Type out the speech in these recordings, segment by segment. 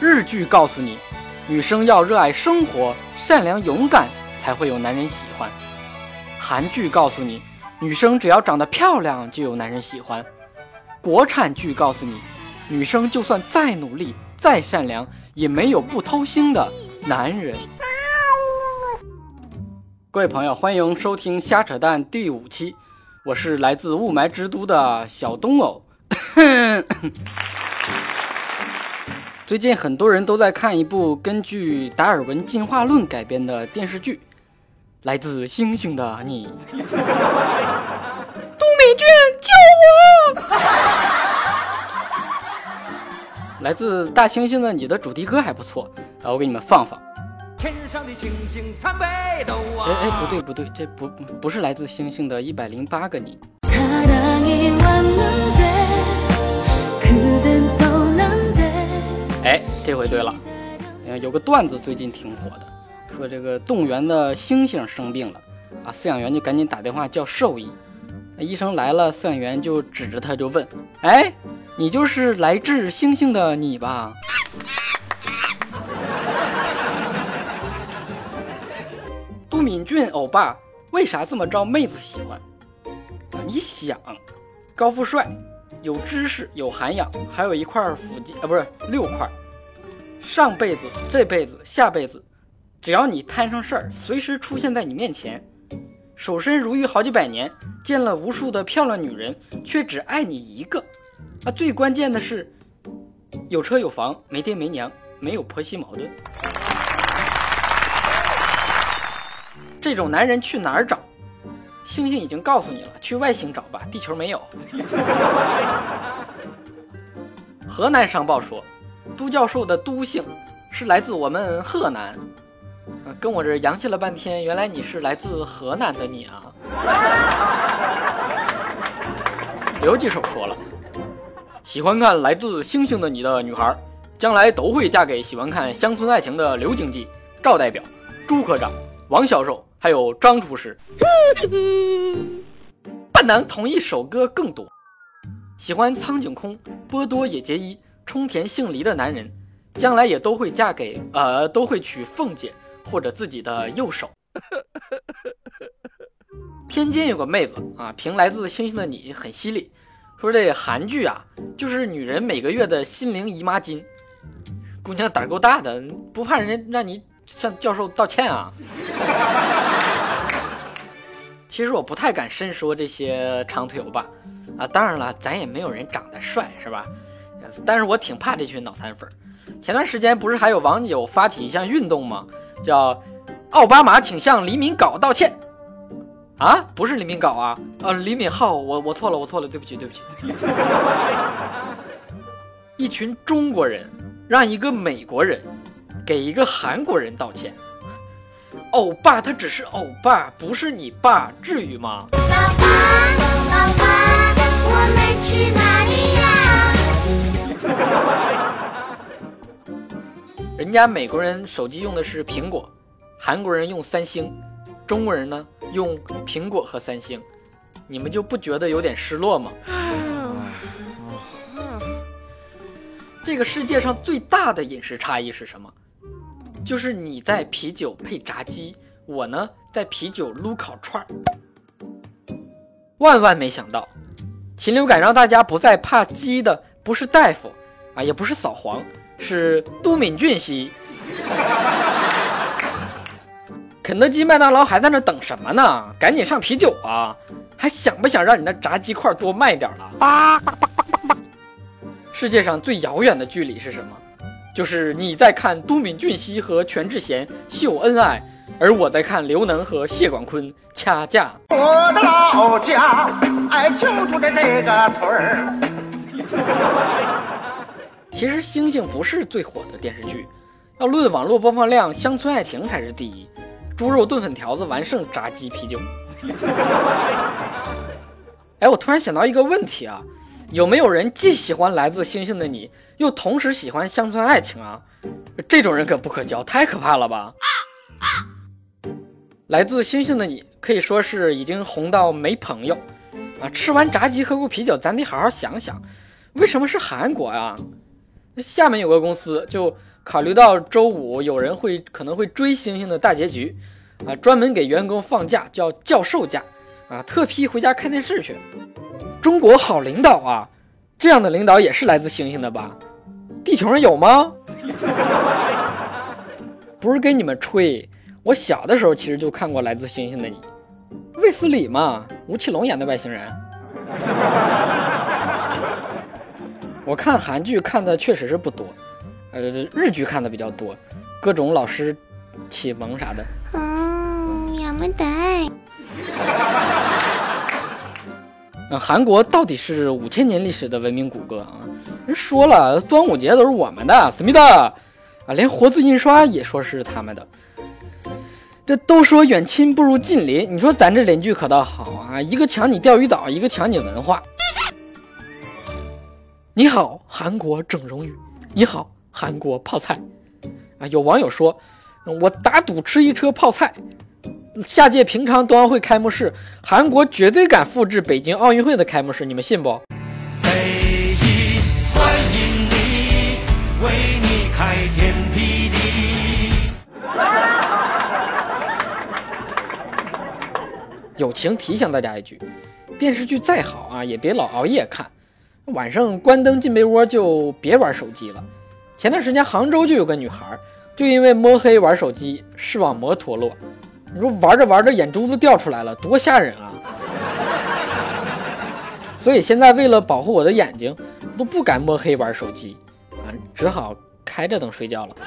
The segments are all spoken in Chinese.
日剧告诉你，女生要热爱生活、善良勇敢，才会有男人喜欢；韩剧告诉你，女生只要长得漂亮就有男人喜欢；国产剧告诉你，女生就算再努力、再善良，也没有不偷腥的男人。各位朋友，欢迎收听《瞎扯淡》第五期，我是来自雾霾之都的小东偶。最近很多人都在看一部根据达尔文进化论改编的电视剧，《来自星星的你》。杜美娟，救我！来自大猩猩的你的主题歌还不错，啊，我给你们放放。天上的星星参北斗啊！哎哎，不对不对，这不不是来自星星的一百零八个你。哎，这回对了，有个段子最近挺火的，说这个动物园的猩猩生病了，啊，饲养员就赶紧打电话叫兽医，医生来了，饲养员就指着他就问，哎，你就是来治猩猩的你吧？杜敏俊欧巴为啥这么招妹子喜欢？你想，高富帅。有知识，有涵养，还有一块腹肌啊，不是六块。上辈子、这辈子、下辈子，只要你摊上事儿，随时出现在你面前。守身如玉好几百年，见了无数的漂亮女人，却只爱你一个。啊，最关键的是，有车有房，没爹没娘，没有婆媳矛盾。这种男人去哪儿找？星星已经告诉你了，去外星找吧，地球没有。河南商报说，都教授的都姓是来自我们河南。跟我这洋气了半天，原来你是来自河南的你啊。刘记手说了，喜欢看来自星星的你的女孩，将来都会嫁给喜欢看乡村爱情的刘经济、赵代表、朱科长、王销售。还有张厨师，不能同一首歌更多。喜欢苍井空、波多野结衣、冲田杏梨的男人，将来也都会嫁给呃，都会娶凤姐或者自己的右手。天津有个妹子啊，评来自星星的你很犀利，说这韩剧啊，就是女人每个月的心灵姨妈巾。姑娘胆够大的，不怕人家让你向教授道歉啊？其实我不太敢深说这些长腿欧巴啊，当然了，咱也没有人长得帅，是吧？但是我挺怕这群脑残粉。前段时间不是还有网友发起一项运动吗？叫“奥巴马请向李敏镐道歉”啊，不是李敏镐啊，呃，李敏镐，我我错了，我错了，对不起，对不起。一群中国人让一个美国人给一个韩国人道歉。欧巴，他只是欧巴，不是你爸，至于吗？老爸，老爸，我们去哪里呀？人家美国人手机用的是苹果，韩国人用三星，中国人呢用苹果和三星，你们就不觉得有点失落吗？这个世界上最大的饮食差异是什么？就是你在啤酒配炸鸡，我呢在啤酒撸烤串儿。万万没想到，禽流感让大家不再怕鸡的不是大夫啊，也不是扫黄，是都敏俊西。肯德基、麦当劳还在那等什么呢？赶紧上啤酒啊！还想不想让你那炸鸡块多卖点了？世界上最遥远的距离是什么？就是你在看都敏俊熙和全智贤秀恩爱，而我在看刘能和谢广坤掐架。我的老家，哎，就住在这个屯儿。其实星星不是最火的电视剧，要论网络播放量，《乡村爱情》才是第一。猪肉炖粉条子完胜炸鸡啤酒。哎，我突然想到一个问题啊。有没有人既喜欢来自星星的你，又同时喜欢乡村爱情啊？这种人可不可交，太可怕了吧！来自星星的你可以说是已经红到没朋友啊！吃完炸鸡喝过啤酒，咱得好好想想，为什么是韩国啊？厦门有个公司就考虑到周五有人会可能会追星星的大结局，啊，专门给员工放假叫教授假，啊，特批回家看电视去。中国好领导啊，这样的领导也是来自星星的吧？地球上有吗？不是跟你们吹，我小的时候其实就看过《来自星星的你》，卫斯理嘛，吴奇隆演的外星人。我看韩剧看的确实是不多，呃，日剧看的比较多，各种老师启蒙啥的。嗯，亚麻袋。那韩国到底是五千年历史的文明古国啊？人说了，端午节都是我们的，思密达啊，连活字印刷也说是他们的。这都说远亲不如近邻，你说咱这邻居可倒好啊，一个抢你钓鱼岛，一个抢你文化。你好，韩国整容鱼。你好，韩国泡菜。啊，有网友说，我打赌吃一车泡菜，下届平昌冬奥会开幕式，韩国绝对敢复制北京奥运会的开幕式，你们信不？北京欢迎你，为你开天辟地。友情提醒大家一句，电视剧再好啊，也别老熬夜看。晚上关灯进被窝就别玩手机了。前段时间杭州就有个女孩，就因为摸黑玩手机，视网膜脱落。你说玩着玩着眼珠子掉出来了，多吓人啊！所以现在为了保护我的眼睛，都不敢摸黑玩手机，啊，只好开着灯睡觉了。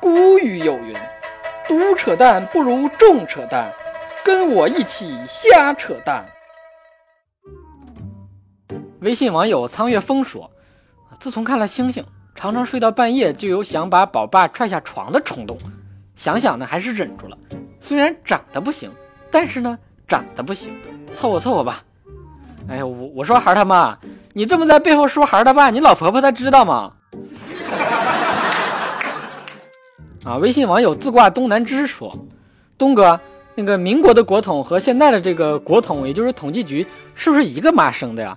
古语有云：“独扯淡不如众扯淡，跟我一起瞎扯淡。”微信网友苍月风说：“自从看了星星，常常睡到半夜就有想把宝爸踹下床的冲动。想想呢，还是忍住了。虽然长得不行，但是呢，长得不行，凑合凑合吧。”哎呀，我我说孩他妈，你这么在背后说孩他爸，你老婆婆她知道吗？啊！微信网友自挂东南枝说：“东哥，那个民国的国统和现在的这个国统，也就是统计局，是不是一个妈生的呀？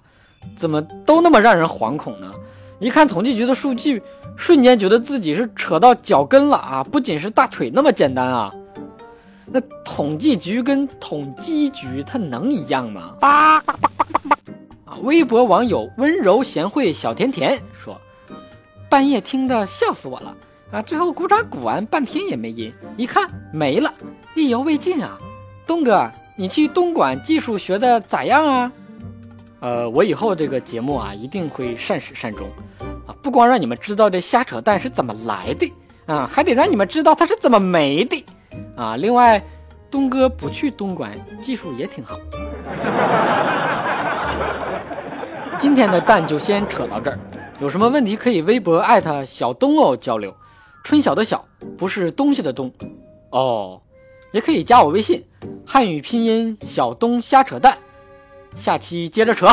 怎么都那么让人惶恐呢？一看统计局的数据，瞬间觉得自己是扯到脚跟了啊！不仅是大腿那么简单啊，那统计局跟统计局它能一样吗？”啊！微博网友温柔贤惠小甜甜说：“半夜听的笑死我了。”啊，最后鼓掌鼓完半天也没音，一看没了，意犹未尽啊！东哥，你去东莞技术学的咋样啊？呃，我以后这个节目啊，一定会善始善终啊！不光让你们知道这瞎扯淡是怎么来的啊，还得让你们知道它是怎么没的啊！另外，东哥不去东莞，技术也挺好。今天的蛋就先扯到这儿，有什么问题可以微博艾特小东哦交流。春晓的晓不是东西的东，哦，也可以加我微信，汉语拼音小东瞎扯淡，下期接着扯。